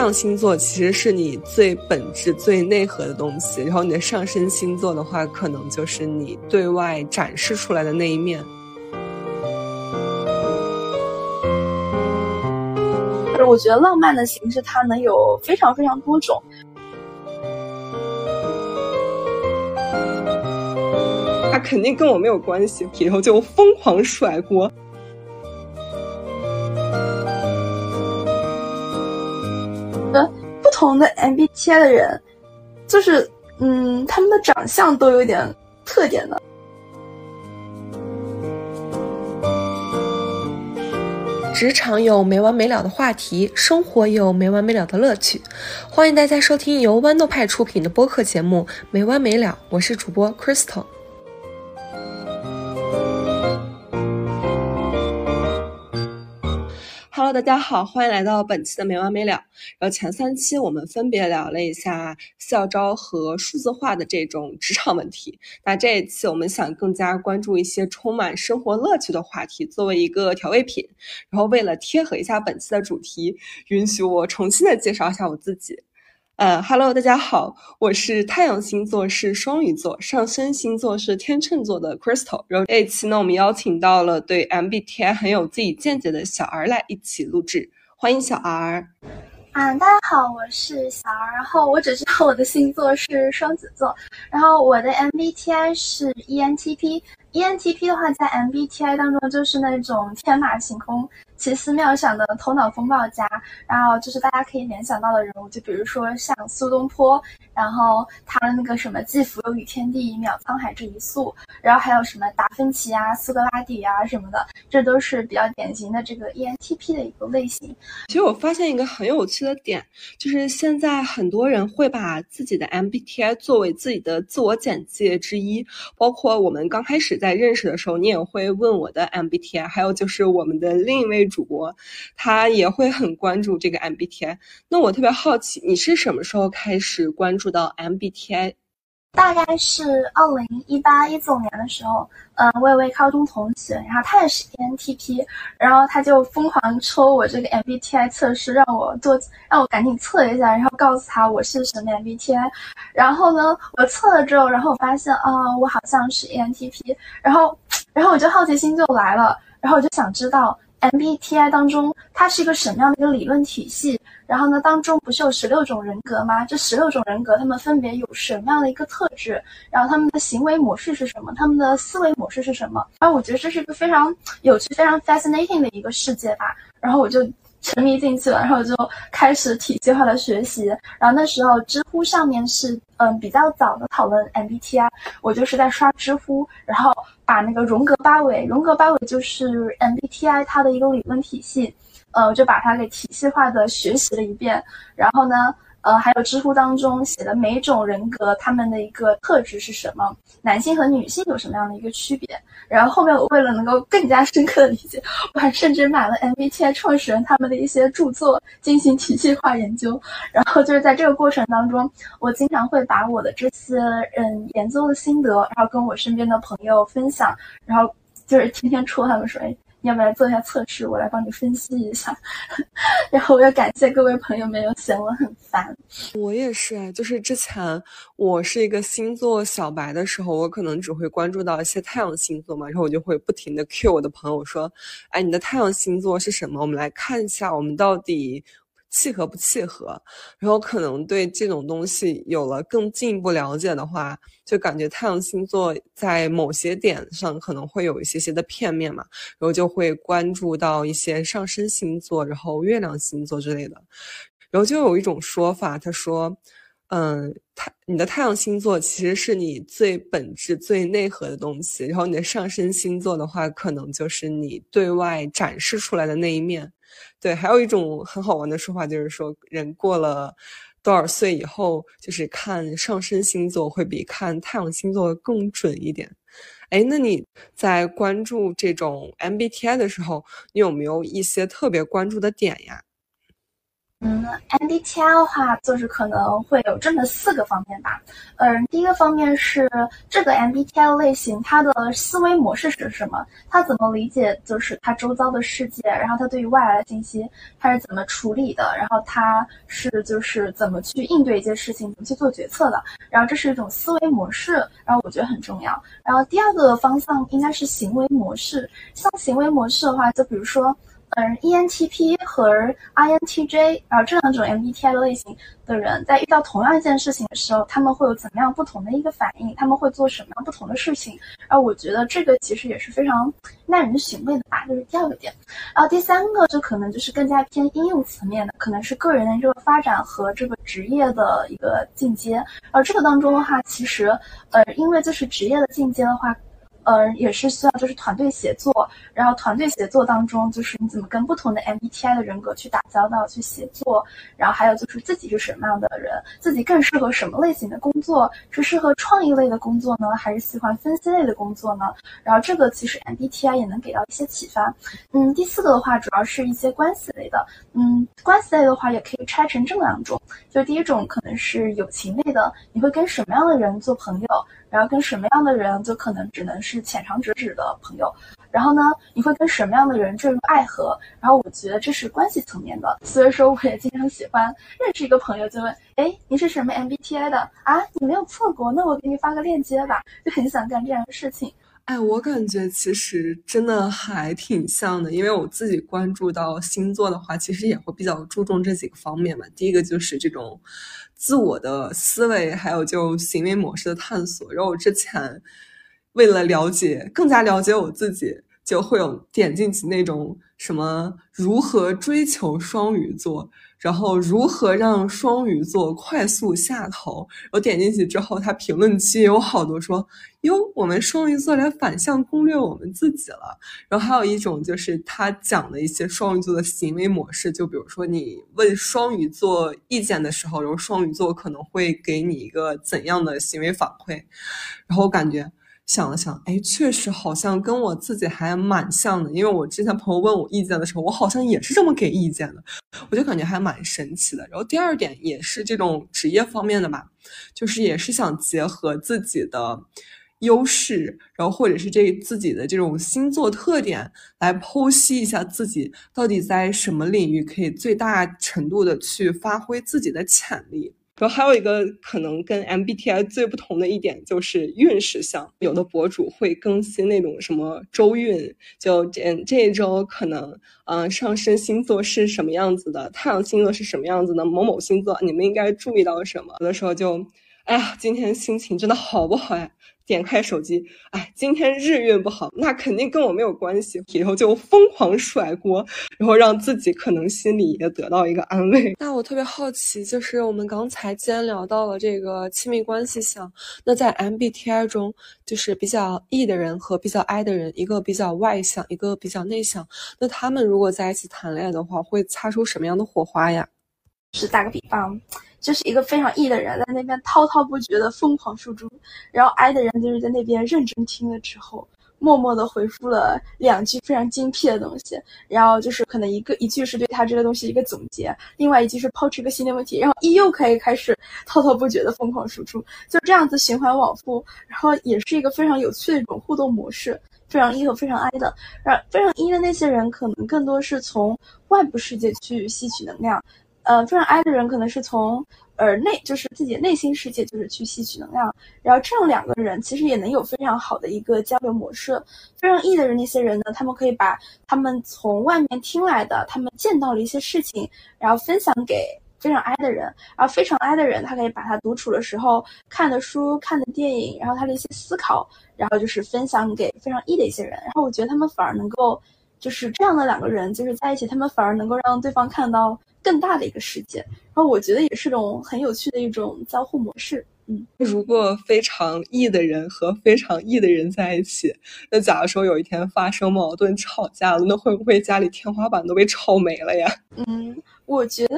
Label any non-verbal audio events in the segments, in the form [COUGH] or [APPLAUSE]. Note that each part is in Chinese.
阳星座其实是你最本质、最内核的东西，然后你的上升星座的话，可能就是你对外展示出来的那一面。我觉得浪漫的形式它能有非常非常多种，他肯定跟我没有关系，然后就疯狂甩锅。同的 MBTI 的人，就是嗯，他们的长相都有点特点的。职场有没完没了的话题，生活有没完没了的乐趣。欢迎大家收听由豌豆派出品的播客节目《没完没了》，我是主播 Crystal。Hello，大家好，欢迎来到本期的没完没了。然后前三期我们分别聊了一下校招和数字化的这种职场问题。那这一次我们想更加关注一些充满生活乐趣的话题，作为一个调味品。然后为了贴合一下本期的主题，允许我重新的介绍一下我自己。呃哈喽大家好，我是太阳星座是双鱼座，上升星座是天秤座的 Crystal。然后这一期呢，我们邀请到了对 MBTI 很有自己见解的小 R 来一起录制，欢迎小 R。啊，大家好，我是小 R，然后我只知道我的星座是双子座，然后我的 MBTI 是 ENTP。ENTP 的话，在 MBTI 当中就是那种天马行空。奇思妙想的头脑风暴家，然后就是大家可以联想到的人物，就比如说像苏东坡，然后他的那个什么“既福有与天地，渺沧海之一粟”，然后还有什么达芬奇啊、苏格拉底啊什么的，这都是比较典型的这个 ENTP 的一个类型。其实我发现一个很有趣的点，就是现在很多人会把自己的 MBTI 作为自己的自我简介之一，包括我们刚开始在认识的时候，你也会问我的 MBTI，还有就是我们的另一位。主播他也会很关注这个 MBTI，那我特别好奇，你是什么时候开始关注到 MBTI？大概是二零一八一九年的时候，嗯，我有位高中同学，然后他也是 ENTP，然后他就疯狂抽我这个 MBTI 测试，让我做，让我赶紧测一下，然后告诉他我是什么 MBTI。然后呢，我测了之后，然后我发现啊，我好像是 ENTP，然后，然后我就好奇心就来了，然后我就想知道。MBTI 当中，它是一个什么样的一个理论体系？然后呢，当中不是有十六种人格吗？这十六种人格，他们分别有什么样的一个特质？然后他们的行为模式是什么？他们的思维模式是什么？然后我觉得这是一个非常有趣、非常 fascinating 的一个世界吧。然后我就。沉迷进去了，然后就开始体系化的学习。然后那时候知乎上面是嗯比较早的讨论 MBTI，我就是在刷知乎，然后把那个荣格八维，荣格八维就是 MBTI 它的一个理论体系，呃，我就把它给体系化的学习了一遍。然后呢？呃，还有知乎当中写的每种人格他们的一个特质是什么，男性和女性有什么样的一个区别。然后后面我为了能够更加深刻的理解，我还甚至买了 MBTI 创始人他们的一些著作进行体系化研究。然后就是在这个过程当中，我经常会把我的这些嗯研究的心得，然后跟我身边的朋友分享，然后就是天天戳他们说，哎。要不要做一下测试？我来帮你分析一下。[LAUGHS] 然后我要感谢各位朋友们有嫌我很烦。我也是，就是之前我是一个星座小白的时候，我可能只会关注到一些太阳星座嘛，然后我就会不停的 cue 我的朋友说：“哎，你的太阳星座是什么？我们来看一下，我们到底。”契合不契合，然后可能对这种东西有了更进一步了解的话，就感觉太阳星座在某些点上可能会有一些些的片面嘛，然后就会关注到一些上升星座，然后月亮星座之类的，然后就有一种说法，他说，嗯，太你的太阳星座其实是你最本质、最内核的东西，然后你的上升星座的话，可能就是你对外展示出来的那一面。对，还有一种很好玩的说法，就是说人过了多少岁以后，就是看上升星座会比看太阳星座更准一点。哎，那你在关注这种 MBTI 的时候，你有没有一些特别关注的点呀？嗯，MBTI 的话，就是可能会有这么四个方面吧。嗯，第一个方面是这个 MBTI 类型，它的思维模式是什么？它怎么理解就是它周遭的世界？然后它对于外来的信息，它是怎么处理的？然后它是就是怎么去应对一件事情，怎么去做决策的？然后这是一种思维模式，然后我觉得很重要。然后第二个方向应该是行为模式。像行为模式的话，就比如说。嗯，ENTP 和 INTJ，然后这两种 MBTI 的类型的人，在遇到同样一件事情的时候，他们会有怎么样不同的一个反应？他们会做什么样不同的事情？然后我觉得这个其实也是非常耐人寻味的吧，这是第二个点。然后第三个就可能就是更加偏应用层面的，可能是个人的这个发展和这个职业的一个进阶。而这个当中的话，其实呃，因为就是职业的进阶的话。呃，也是需要就是团队协作，然后团队协作当中，就是你怎么跟不同的 MBTI 的人格去打交道、去协作，然后还有就是自己是什么样的人，自己更适合什么类型的工作，是适合创意类的工作呢，还是喜欢分析类的工作呢？然后这个其实 MBTI 也能给到一些启发。嗯，第四个的话，主要是一些关系类的。嗯，关系类的话也可以拆成这么两种，就第一种可能是友情类的，你会跟什么样的人做朋友？然后跟什么样的人就可能只能是浅尝辄止的朋友，然后呢，你会跟什么样的人坠入爱河？然后我觉得这是关系层面的，所以说我也经常喜欢认识一个朋友就问，哎，你是什么 MBTI 的啊？你没有错过，那我给你发个链接吧，就很想干这样的事情。哎，我感觉其实真的还挺像的，因为我自己关注到星座的话，其实也会比较注重这几个方面嘛。第一个就是这种自我的思维，还有就行为模式的探索。然后我之前为了了解更加了解我自己，就会有点进去那种什么如何追求双鱼座。然后如何让双鱼座快速下头？我点进去之后，他评论区有好多说：“哟，我们双鱼座来反向攻略我们自己了。”然后还有一种就是他讲的一些双鱼座的行为模式，就比如说你问双鱼座意见的时候，然后双鱼座可能会给你一个怎样的行为反馈？然后我感觉。想了想，哎，确实好像跟我自己还蛮像的，因为我之前朋友问我意见的时候，我好像也是这么给意见的，我就感觉还蛮神奇的。然后第二点也是这种职业方面的吧，就是也是想结合自己的优势，然后或者是这自己的这种星座特点来剖析一下自己到底在什么领域可以最大程度的去发挥自己的潜力。然后还有一个可能跟 MBTI 最不同的一点就是运势相，有的博主会更新那种什么周运，就这这一周可能，嗯，上升星座是什么样子的，太阳星座是什么样子的，某某星座你们应该注意到什么？有的时候就，哎呀，今天心情真的好不好呀？点开手机，哎，今天日运不好，那肯定跟我没有关系。以后就疯狂甩锅，然后让自己可能心里也得到一个安慰。那我特别好奇，就是我们刚才既然聊到了这个亲密关系项，那在 MBTI 中，就是比较 E 的人和比较 I 的人，一个比较外向，一个比较内向，那他们如果在一起谈恋爱的话，会擦出什么样的火花呀？是打个比方。就是一个非常 E 的人在那边滔滔不绝的疯狂输出，然后 I 的人就是在那边认真听了之后，默默的回复了两句非常精辟的东西，然后就是可能一个一句是对他这个东西一个总结，另外一句是抛出一个新的问题，然后 E 又可以开始滔滔不绝的疯狂输出，就这样子循环往复，然后也是一个非常有趣的一种互动模式，非常 E 和非常 I 的，然非常 E 的那些人可能更多是从外部世界去吸取能量。呃，非常 I 的人可能是从呃内，就是自己的内心世界，就是去吸取能量。然后这样两个人其实也能有非常好的一个交流模式。非常 E 的人，那些人呢，他们可以把他们从外面听来的，他们见到的一些事情，然后分享给非常 I 的人。而非常 I 的人，他可以把他独处的时候看的书、看的电影，然后他的一些思考，然后就是分享给非常 E 的一些人。然后我觉得他们反而能够，就是这样的两个人就是在一起，他们反而能够让对方看到。更大的一个世界，然后我觉得也是种很有趣的一种交互模式。嗯，[LAUGHS] 如果非常 E 的人和非常 E 的人在一起，那假如说有一天发生矛盾吵架了，那会不会家里天花板都被吵没了呀？嗯，我觉得，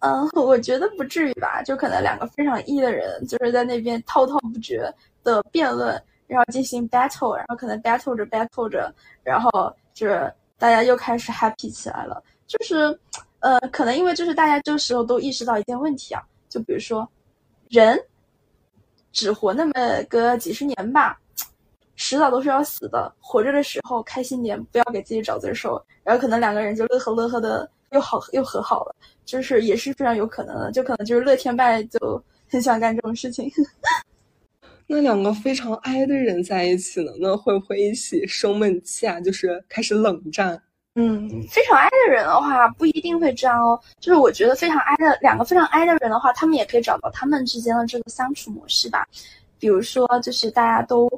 嗯，我觉得不至于吧。就可能两个非常 E 的人，就是在那边滔滔不绝的辩论，然后进行 battle，然后可能 battle 着 battle 着，然后就是大家又开始 happy 起来了。就是。呃，可能因为就是大家这个时候都意识到一件问题啊，就比如说，人只活那么个几十年吧，迟早都是要死的。活着的时候开心点，不要给自己找罪受。然后可能两个人就乐呵乐呵的又好又和好了，就是也是非常有可能的，就可能就是乐天派就很喜欢干这种事情。[LAUGHS] 那两个非常 I 的人在一起呢，那会不会一起生闷气啊？就是开始冷战？嗯，非常 I 的人的话不一定会这样哦。就是我觉得非常 I 的两个非常 I 的人的话，他们也可以找到他们之间的这个相处模式吧。比如说，就是大家都，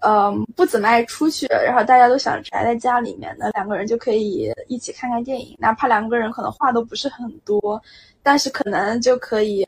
嗯，不怎么爱出去，然后大家都想宅在家里面，那两个人就可以一起看看电影，哪怕两个人可能话都不是很多，但是可能就可以。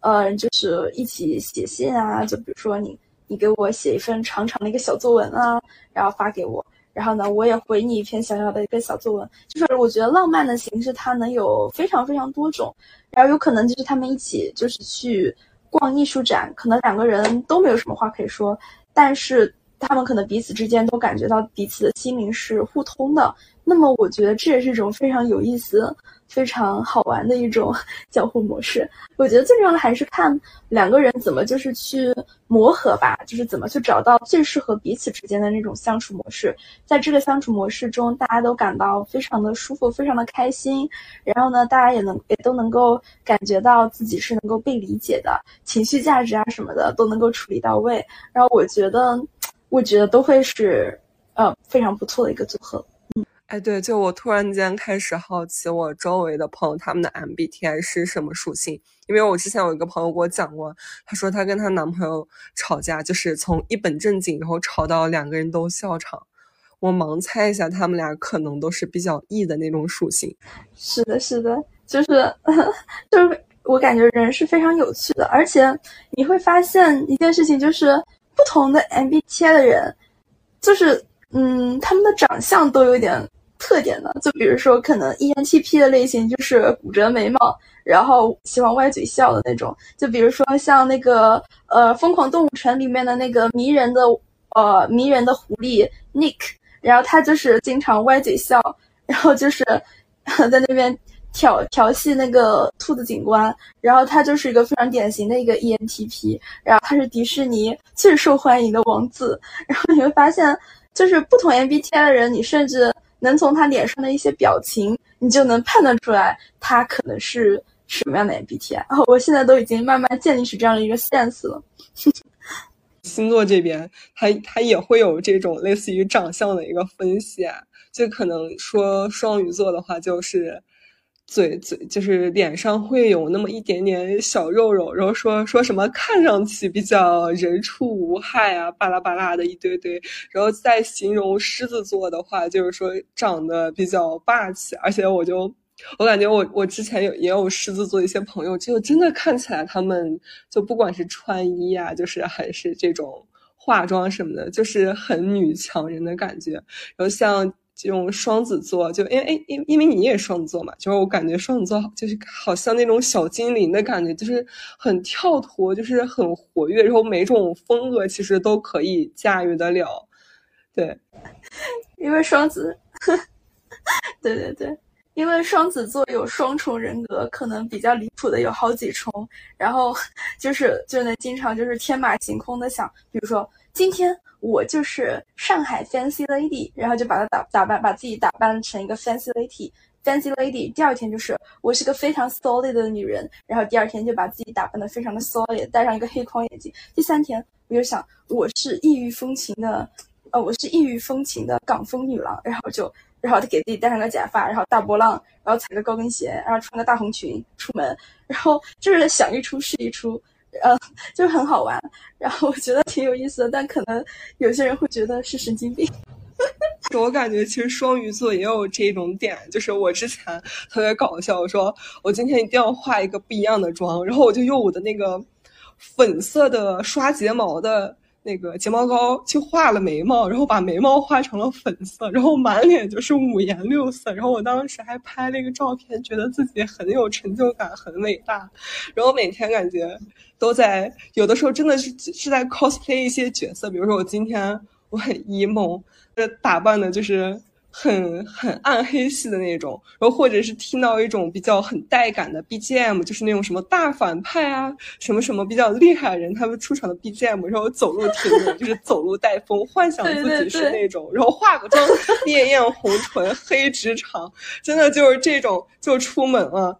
呃，就是一起写信啊，就比如说你，你给我写一份长长的一个小作文啊，然后发给我，然后呢，我也回你一篇小小的一个小作文。就是我觉得浪漫的形式它能有非常非常多种，然后有可能就是他们一起就是去逛艺术展，可能两个人都没有什么话可以说，但是他们可能彼此之间都感觉到彼此的心灵是互通的。那么我觉得这也是一种非常有意思。非常好玩的一种 [LAUGHS] 交互模式，我觉得最重要的还是看两个人怎么就是去磨合吧，就是怎么去找到最适合彼此之间的那种相处模式。在这个相处模式中，大家都感到非常的舒服，非常的开心。然后呢，大家也能也都能够感觉到自己是能够被理解的，情绪价值啊什么的都能够处理到位。然后我觉得，我觉得都会是呃非常不错的一个组合。哎，对，就我突然间开始好奇，我周围的朋友他们的 MBTI 是什么属性？因为我之前有一个朋友给我讲过，她说她跟她男朋友吵架，就是从一本正经，然后吵到两个人都笑场。我盲猜一下，他们俩可能都是比较 E 的那种属性。是的，是的，就是 [LAUGHS] 就是我感觉人是非常有趣的，而且你会发现一件事情，就是不同的 MBTI 的人，就是嗯，他们的长相都有点。特点呢，就比如说，可能 ENTP 的类型就是骨折眉毛，然后喜欢歪嘴笑的那种。就比如说像那个呃《疯狂动物城》里面的那个迷人的呃迷人的狐狸 Nick，然后他就是经常歪嘴笑，然后就是 [LAUGHS] 在那边调调戏那个兔子警官，然后他就是一个非常典型的一个 ENTP，然后他是迪士尼最受欢迎的王子。[LAUGHS] 然后你会发现，就是不同 MBTI 的人，你甚至。能从他脸上的一些表情，你就能判断出来他可能是什么样的 MBTI。我现在都已经慢慢建立起这样的一个 sense 了。[LAUGHS] 星座这边，他他也会有这种类似于长相的一个分析啊，就可能说双鱼座的话就是。嘴嘴就是脸上会有那么一点点小肉肉，然后说说什么看上去比较人畜无害啊，巴拉巴拉的一堆堆，然后再形容狮子座的话，就是说长得比较霸气，而且我就我感觉我我之前有也有狮子座一些朋友，就真的看起来他们就不管是穿衣啊，就是还是这种化妆什么的，就是很女强人的感觉，然后像。这种双子座，就因为，因因为你也双子座嘛，就是我感觉双子座就是好像那种小精灵的感觉，就是很跳脱，就是很活跃，然后每种风格其实都可以驾驭得了。对，因为双子，[LAUGHS] 对对对，因为双子座有双重人格，可能比较离谱的有好几重，然后就是就能经常就是天马行空的想，比如说今天。我就是上海 fancy lady，然后就把它打打扮，把自己打扮成一个 fancy lady，fancy lady。第二天就是我是个非常 solid 的女人，然后第二天就把自己打扮的非常的 solid，戴上一个黑框眼镜。第三天我就想我是异域风情的，呃，我是异域风情的港风女郎，然后就然后就给自己戴上个假发，然后大波浪，然后踩个高跟鞋，然后穿个大红裙出门，然后就是想一出是一出。呃，就是很好玩，然后我觉得挺有意思的，但可能有些人会觉得是神经病。[LAUGHS] 我感觉其实双鱼座也有这种点，就是我之前特别搞笑，我说我今天一定要画一个不一样的妆，然后我就用我的那个粉色的刷睫毛的。那个睫毛膏去画了眉毛，然后把眉毛画成了粉色，然后满脸就是五颜六色。然后我当时还拍了一个照片，觉得自己很有成就感，很伟大。然后每天感觉都在，有的时候真的是是在 cosplay 一些角色。比如说我今天我很 emo，打扮的就是很很暗黑系的那种，然后或者是听到一种比较很带感的 BGM，就是那种什么大反派啊，什么什么比较厉害的人他们出场的 BGM，然后走路听那种，就是走路带风，幻想自己是那种，然后化个妆，[LAUGHS] 烈焰红唇，黑直肠，真的就是这种就出门了。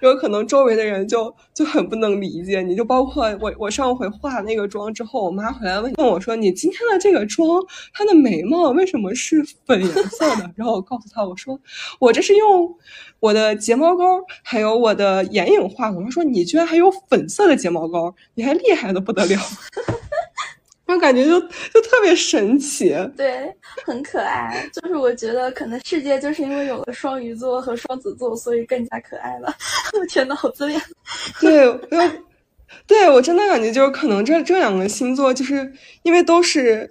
有可能周围的人就就很不能理解你，就包括我，我上回化那个妆之后，我妈回来问问我说：“你今天的这个妆，她的眉毛为什么是粉颜色的？” [LAUGHS] 然后我告诉她我说：“我这是用我的睫毛膏还有我的眼影画的。”她说：“你居然还有粉色的睫毛膏，你还厉害的不得了。[LAUGHS] ”我感觉就就特别神奇，对，很可爱。就是我觉得可能世界就是因为有了双鱼座和双子座，所以更加可爱了。[LAUGHS] 我天呐，好自恋。对，对我真的感觉就是可能这这两个星座就是因为都是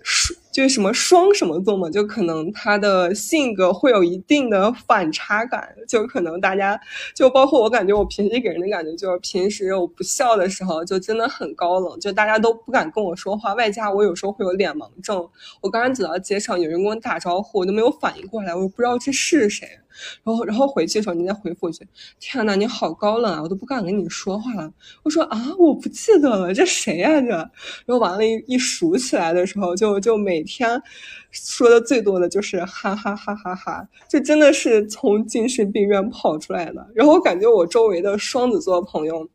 就什么双什么座嘛，就可能他的性格会有一定的反差感，就可能大家就包括我感觉我平时给人的感觉就是平时我不笑的时候就真的很高冷，就大家都不敢跟我说话，外加我有时候会有脸盲症，我刚刚走到街上有人跟我打招呼，我都没有反应过来，我不知道这是谁。然后，然后回去的时候，你再回复一句：“天呐，你好高冷啊，我都不敢跟你说话了。”我说：“啊，我不记得了，这谁呀？这？”然后完了，一一数起来的时候，就就每天说的最多的就是哈哈哈哈哈，这真的是从精神病院跑出来的。然后我感觉我周围的双子座朋友，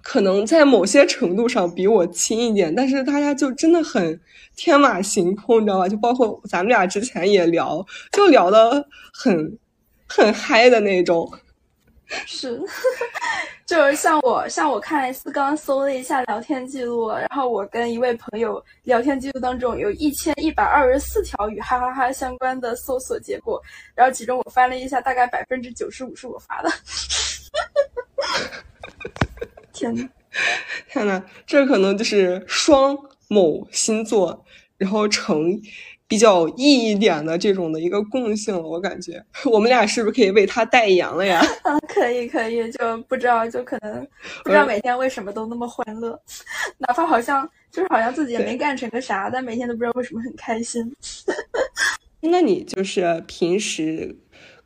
可能在某些程度上比我亲一点，但是大家就真的很天马行空，你知道吧？就包括咱们俩之前也聊，就聊的很。很嗨的那种，是，就是像我，像我看是刚刚搜了一下聊天记录，然后我跟一位朋友聊天记录当中有一千一百二十四条与哈哈哈相关的搜索结果，然后其中我翻了一下，大概百分之九十五是我发的。天呐，天呐，这可能就是双某星座，然后成。比较 E 一点的这种的一个共性了，我感觉我们俩是不是可以为他代言了呀？啊，[LAUGHS] 可以可以，就不知道就可能不知道每天为什么都那么欢乐，[LAUGHS] 哪怕好像就是好像自己也没干成个啥，但每天都不知道为什么很开心。[LAUGHS] 那你就是平时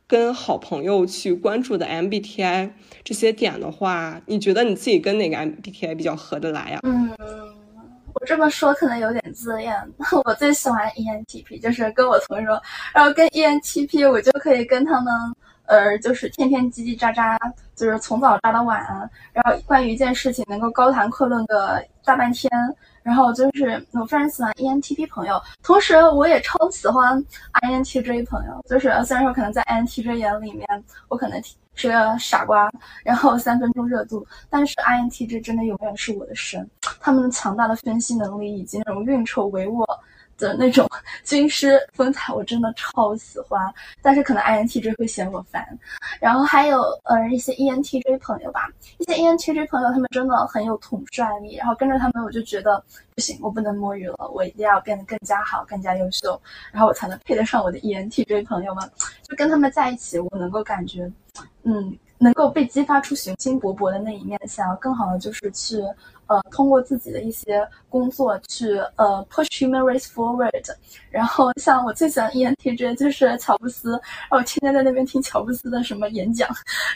跟好朋友去关注的 MBTI 这些点的话，你觉得你自己跟哪个 MBTI 比较合得来呀？嗯。我这么说可能有点自恋，[LAUGHS] 我最喜欢 ENTP，就是跟我同桌，然后跟 ENTP 我就可以跟他们，呃，就是天天叽叽喳喳，就是从早喳到晚，然后关于一件事情能够高谈阔论个大半天，然后就是我非常喜欢 ENTP 朋友，同时我也超喜欢 INTJ 朋友，就是虽然说可能在 INTJ 眼里面，我可能。是个傻瓜，然后三分钟热度，但是 INTJ 真的永远是我的神，他们强大的分析能力以及那种运筹帷幄的那种 [LAUGHS] 军师风采，我真的超喜欢。但是可能 INTJ 会嫌我烦，然后还有呃一些 ENTJ 朋友吧，一些 ENTJ 朋友他们真的很有统帅力，然后跟着他们我就觉得不行，我不能摸鱼了，我一定要变得更加好，更加优秀，然后我才能配得上我的 ENTJ 朋友们。就跟他们在一起，我能够感觉。嗯，能够被激发出雄心勃勃的那一面，想要更好的就是去，呃，通过自己的一些工作去，呃，push human race forward。然后像我最喜欢 ENTJ [LAUGHS] 就是乔布斯，然后我天天在那边听乔布斯的什么演讲，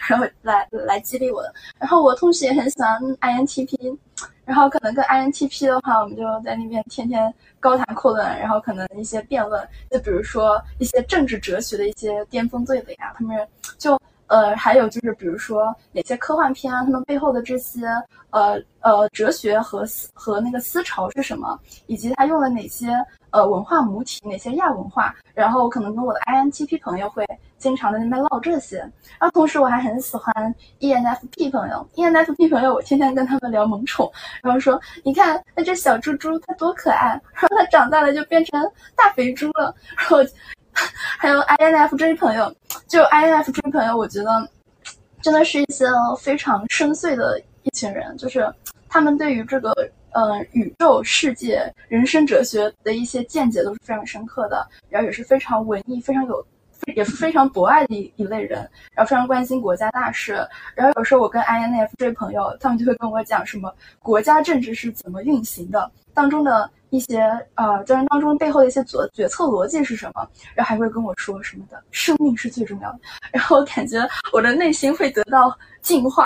然后来来激励我的。然后我同时也很喜欢 INTP，然后可能跟 INTP 的话，我们就在那边天天高谈阔论，然后可能一些辩论，就比如说一些政治哲学的一些巅峰对垒啊，他们就。呃，还有就是，比如说哪些科幻片啊，他们背后的这些呃呃哲学和思和那个思潮是什么，以及他用了哪些呃文化母体，哪些亚文化，然后可能跟我的 INTP 朋友会经常在那边唠这些。然后同时我还很喜欢 ENFP 朋友，ENFP 朋友我天天跟他们聊萌宠，然后说你看那这小猪猪它多可爱，然后它长大了就变成大肥猪了，然后。[LAUGHS] 还有 INFJ 朋友，就 INFJ 朋友，我觉得真的是一些非常深邃的一群人，就是他们对于这个呃宇宙世界、人生哲学的一些见解都是非常深刻的，然后也是非常文艺、非常有，也是非常博爱的一一类人，然后非常关心国家大事。然后有时候我跟 INFJ 朋友，他们就会跟我讲什么国家政治是怎么运行的，当中的一些呃教程当中背后的一些决决策逻辑是什么，然后还会跟我说什么的，生命是最重要的，然后我感觉我的内心会得到净化，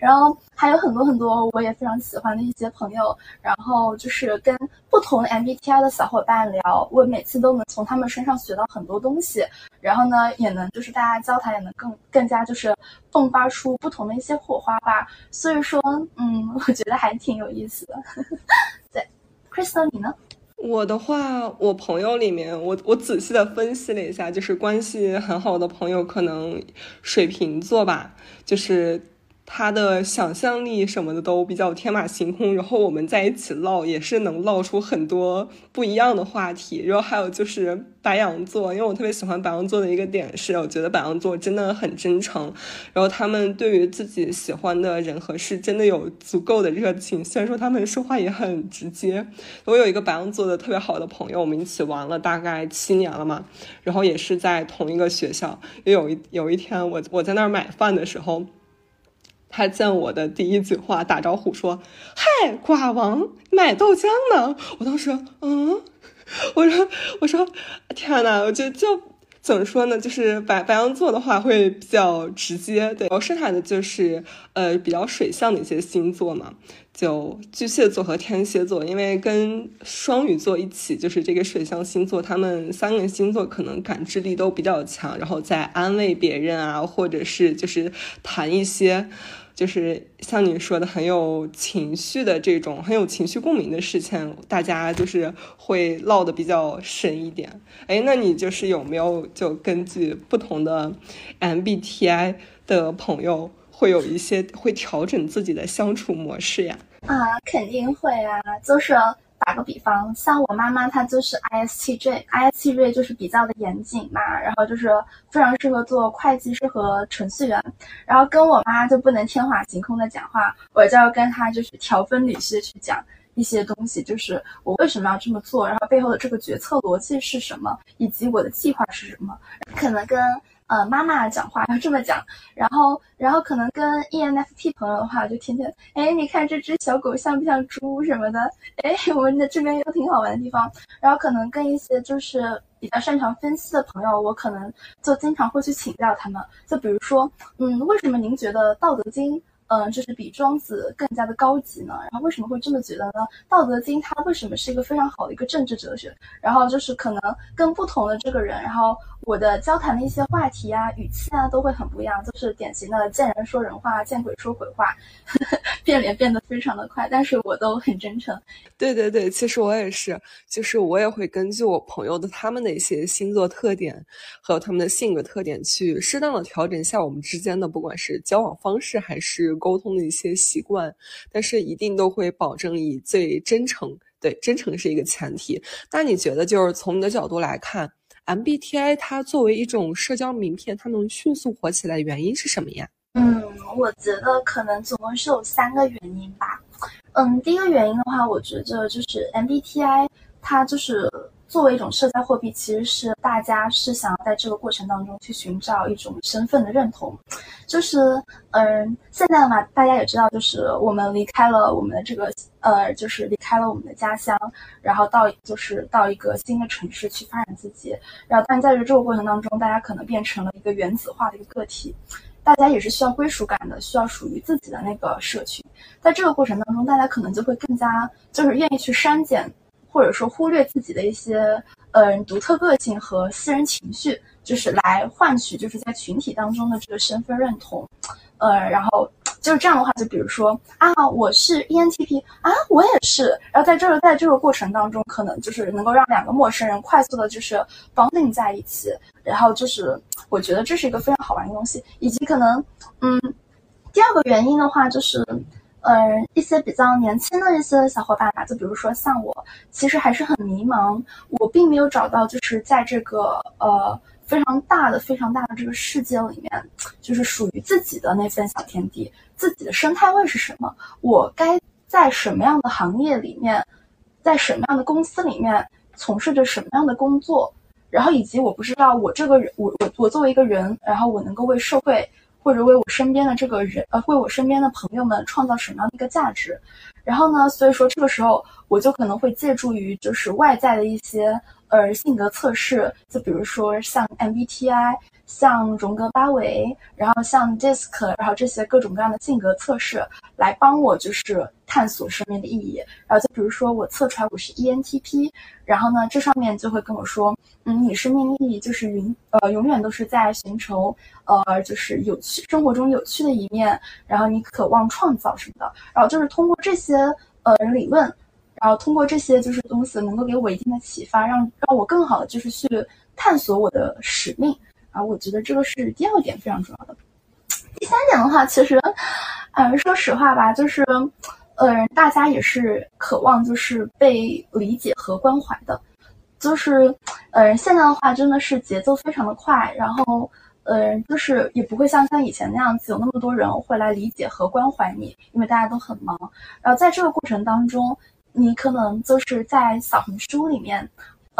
然后还有很多很多我也非常喜欢的一些朋友，然后就是跟不同 MBTI 的小伙伴聊，我每次都能从他们身上学到很多东西，然后呢也能就是大家交谈也能更更加就是迸发出不同的一些火花吧，所以说嗯，我觉得还挺有意思的，[LAUGHS] 对。Crystal，你呢？我的话，我朋友里面，我我仔细的分析了一下，就是关系很好的朋友，可能水瓶座吧，就是。他的想象力什么的都比较天马行空，然后我们在一起唠也是能唠出很多不一样的话题。然后还有就是白羊座，因为我特别喜欢白羊座的一个点是，我觉得白羊座真的很真诚，然后他们对于自己喜欢的人和事真的有足够的热情。虽然说他们说话也很直接。我有一个白羊座的特别好的朋友，我们一起玩了大概七年了嘛，然后也是在同一个学校。有一有一天，我我在那儿买饭的时候。他见我的第一句话打招呼说：“嗨，寡王，买豆浆呢？”我当时，嗯，我说，我说，天呐，我就就怎么说呢？就是白白羊座的话会比较直接，对。然后剩下的就是呃比较水象的一些星座嘛，就巨蟹座和天蝎座，因为跟双鱼座一起，就是这个水象星座，他们三个星座可能感知力都比较强，然后在安慰别人啊，或者是就是谈一些。就是像你说的很有情绪的这种很有情绪共鸣的事情，大家就是会唠的比较深一点。哎，那你就是有没有就根据不同的 MBTI 的朋友，会有一些会调整自己的相处模式呀？啊，肯定会啊，就是。打个比方，像我妈妈，她就是 ISTJ，ISTJ 就是比较的严谨嘛，然后就是非常适合做会计师和程序员，然后跟我妈就不能天马行空的讲话，我就要跟她就是条分缕析的去讲一些东西，就是我为什么要这么做，然后背后的这个决策逻辑是什么，以及我的计划是什么，可能跟。呃，妈妈讲话要这么讲，然后，然后可能跟 ENFP 朋友的话，就天天，哎，你看这只小狗像不像猪什么的？哎，[LAUGHS] 我们的这边有挺好玩的地方。然后可能跟一些就是比较擅长分析的朋友，我可能就经常会去请教他们。就比如说，嗯，为什么您觉得《道德经》嗯就是比庄子更加的高级呢？然后为什么会这么觉得呢？《道德经》它为什么是一个非常好的一个政治哲学？然后就是可能跟不同的这个人，然后。我的交谈的一些话题啊、语气啊都会很不一样，就是典型的见人说人话，见鬼说鬼话，[LAUGHS] 变脸变得非常的快，但是我都很真诚。对对对，其实我也是，就是我也会根据我朋友的他们的一些星座特点和他们的性格特点，去适当的调整一下我们之间的不管是交往方式还是沟通的一些习惯，但是一定都会保证以最真诚，对，真诚是一个前提。那你觉得就是从你的角度来看？MBTI 它作为一种社交名片，它能迅速火起来的原因是什么呀？嗯，我觉得可能总共是有三个原因吧。嗯，第一个原因的话，我觉得就是 MBTI 它就是。作为一种社交货币，其实是大家是想要在这个过程当中去寻找一种身份的认同，就是，嗯，现在的话，大家也知道，就是我们离开了我们的这个，呃，就是离开了我们的家乡，然后到就是到一个新的城市去发展自己，然后但在于这个过程当中，大家可能变成了一个原子化的一个个体，大家也是需要归属感的，需要属于自己的那个社群，在这个过程当中，大家可能就会更加就是愿意去删减。或者说忽略自己的一些嗯独特个性和私人情绪，就是来换取就是在群体当中的这个身份认同，呃，然后就是这样的话，就比如说啊，我是 ENTP 啊，我也是，然后在这个在这个过程当中，可能就是能够让两个陌生人快速的就是绑定在一起，然后就是我觉得这是一个非常好玩的东西，以及可能嗯，第二个原因的话就是。嗯，一些比较年轻的一些小伙伴吧，就比如说像我，其实还是很迷茫，我并没有找到就是在这个呃非常大的、非常大的这个世界里面，就是属于自己的那份小天地，自己的生态位是什么？我该在什么样的行业里面，在什么样的公司里面从事着什么样的工作？然后以及我不知道我这个人，我我我作为一个人，然后我能够为社会。或者为我身边的这个人，呃，为我身边的朋友们创造什么样的一个价值？然后呢，所以说这个时候我就可能会借助于就是外在的一些呃性格测试，就比如说像 MBTI。像荣格八维，然后像 DISC，然后这些各种各样的性格测试来帮我就是探索生命的意义。然后就比如说我测出来我是 ENTP，然后呢这上面就会跟我说，嗯，你生命意义就是永呃永远都是在寻求呃就是有趣生活中有趣的一面，然后你渴望创造什么的。然后就是通过这些呃理论，然后通过这些就是东西能够给我一定的启发，让让我更好的就是去探索我的使命。啊，我觉得这个是第二点非常重要的。第三点的话，其实，呃，说实话吧，就是，呃，大家也是渴望就是被理解和关怀的，就是，呃，现在的话真的是节奏非常的快，然后，呃，就是也不会像像以前那样子有那么多人会来理解和关怀你，因为大家都很忙。然后在这个过程当中，你可能就是在小红书里面。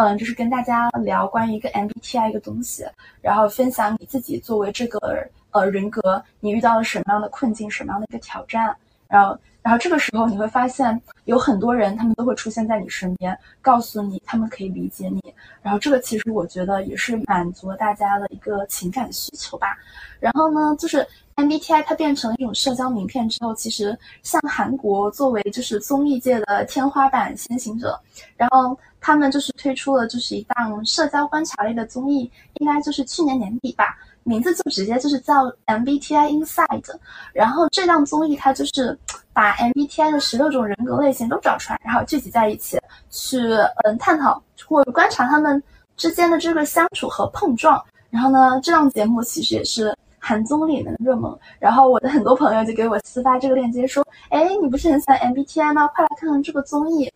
嗯，就是跟大家聊关于一个 MBTI 一个东西，然后分享你自己作为这个呃人格，你遇到了什么样的困境，什么样的一个挑战，然后，然后这个时候你会发现有很多人，他们都会出现在你身边，告诉你他们可以理解你，然后这个其实我觉得也是满足大家的一个情感需求吧。然后呢，就是 MBTI 它变成了一种社交名片之后，其实像韩国作为就是综艺界的天花板先行者，然后。他们就是推出了就是一档社交观察类的综艺，应该就是去年年底吧，名字就直接就是叫 MBTI Inside。然后这档综艺它就是把 MBTI 的十六种人格类型都找出来，然后聚集在一起去嗯探讨或观察他们之间的这个相处和碰撞。然后呢，这档节目其实也是韩综里的热门。然后我的很多朋友就给我私发这个链接说，哎，你不是很喜欢 MBTI 吗？快来看看这个综艺。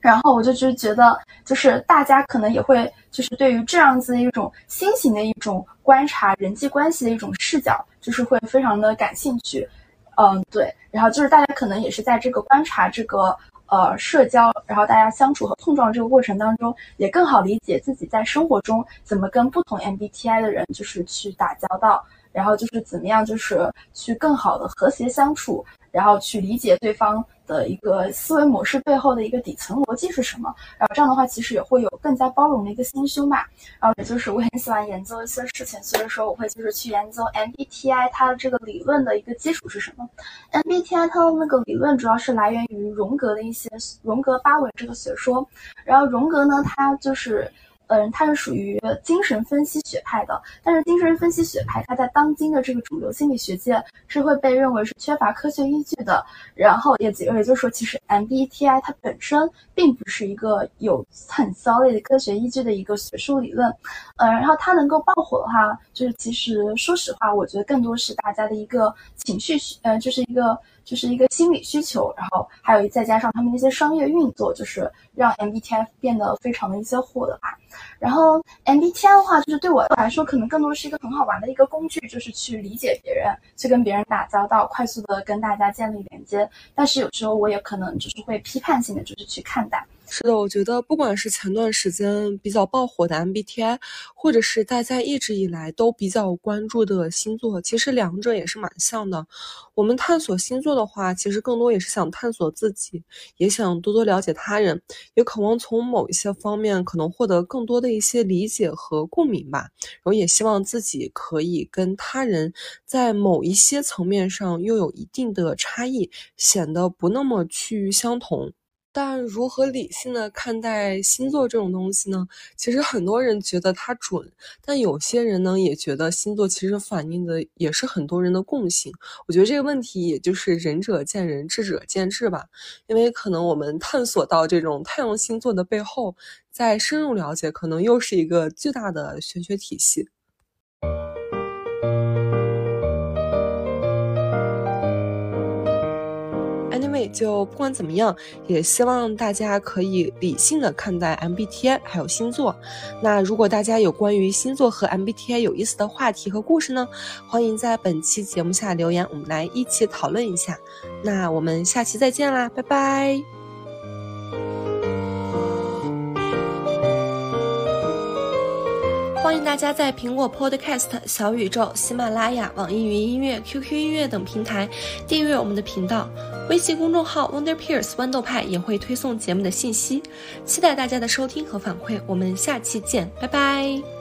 然后我就就觉得，就是大家可能也会，就是对于这样子的一种新型的一种观察人际关系的一种视角，就是会非常的感兴趣。嗯，对。然后就是大家可能也是在这个观察这个呃社交，然后大家相处和碰撞这个过程当中，也更好理解自己在生活中怎么跟不同 MBTI 的人就是去打交道，然后就是怎么样就是去更好的和谐相处，然后去理解对方。的一个思维模式背后的一个底层逻辑是什么？然后这样的话，其实也会有更加包容的一个心胸吧。然后也就是我很喜欢研究一些事情，所以说我会就是去研究 MBTI 它的这个理论的一个基础是什么。MBTI 它的那个理论主要是来源于荣格的一些荣格八维这个学说。然后荣格呢，他就是。嗯，它是属于精神分析学派的，但是精神分析学派它在当今的这个主流心理学界是会被认为是缺乏科学依据的。然后也也就是说，其实 MBTI 它本身并不是一个有很 solid 的科学依据的一个学术理论。呃，然后它能够爆火的话，就是其实说实话，我觉得更多是大家的一个情绪，呃，就是一个。就是一个心理需求，然后还有再加上他们那些商业运作，就是让 MBTI 变得非常的一些火的吧。然后 MBTI 的话，就是对我来说，可能更多是一个很好玩的一个工具，就是去理解别人，去跟别人打交道，快速的跟大家建立连接。但是有时候我也可能就是会批判性的就是去看待。是的，我觉得不管是前段时间比较爆火的 MBTI，或者是大家一直以来都比较关注的星座，其实两者也是蛮像的。我们探索星座的话，其实更多也是想探索自己，也想多多了解他人，也渴望从某一些方面可能获得更多的一些理解和共鸣吧。然后也希望自己可以跟他人在某一些层面上又有一定的差异，显得不那么趋于相同。但如何理性的看待星座这种东西呢？其实很多人觉得它准，但有些人呢也觉得星座其实反映的也是很多人的共性。我觉得这个问题也就是仁者见仁，智者见智吧。因为可能我们探索到这种太阳星座的背后，再深入了解，可能又是一个巨大的玄学体系。就不管怎么样，也希望大家可以理性的看待 MBTI 还有星座。那如果大家有关于星座和 MBTI 有意思的话题和故事呢，欢迎在本期节目下留言，我们来一起讨论一下。那我们下期再见啦，拜拜！欢迎大家在苹果 Podcast、小宇宙、喜马拉雅、网易云音乐、QQ 音乐等平台订阅我们的频道。微信公众号 Wonder Peers 豌豆派也会推送节目的信息，期待大家的收听和反馈。我们下期见，拜拜。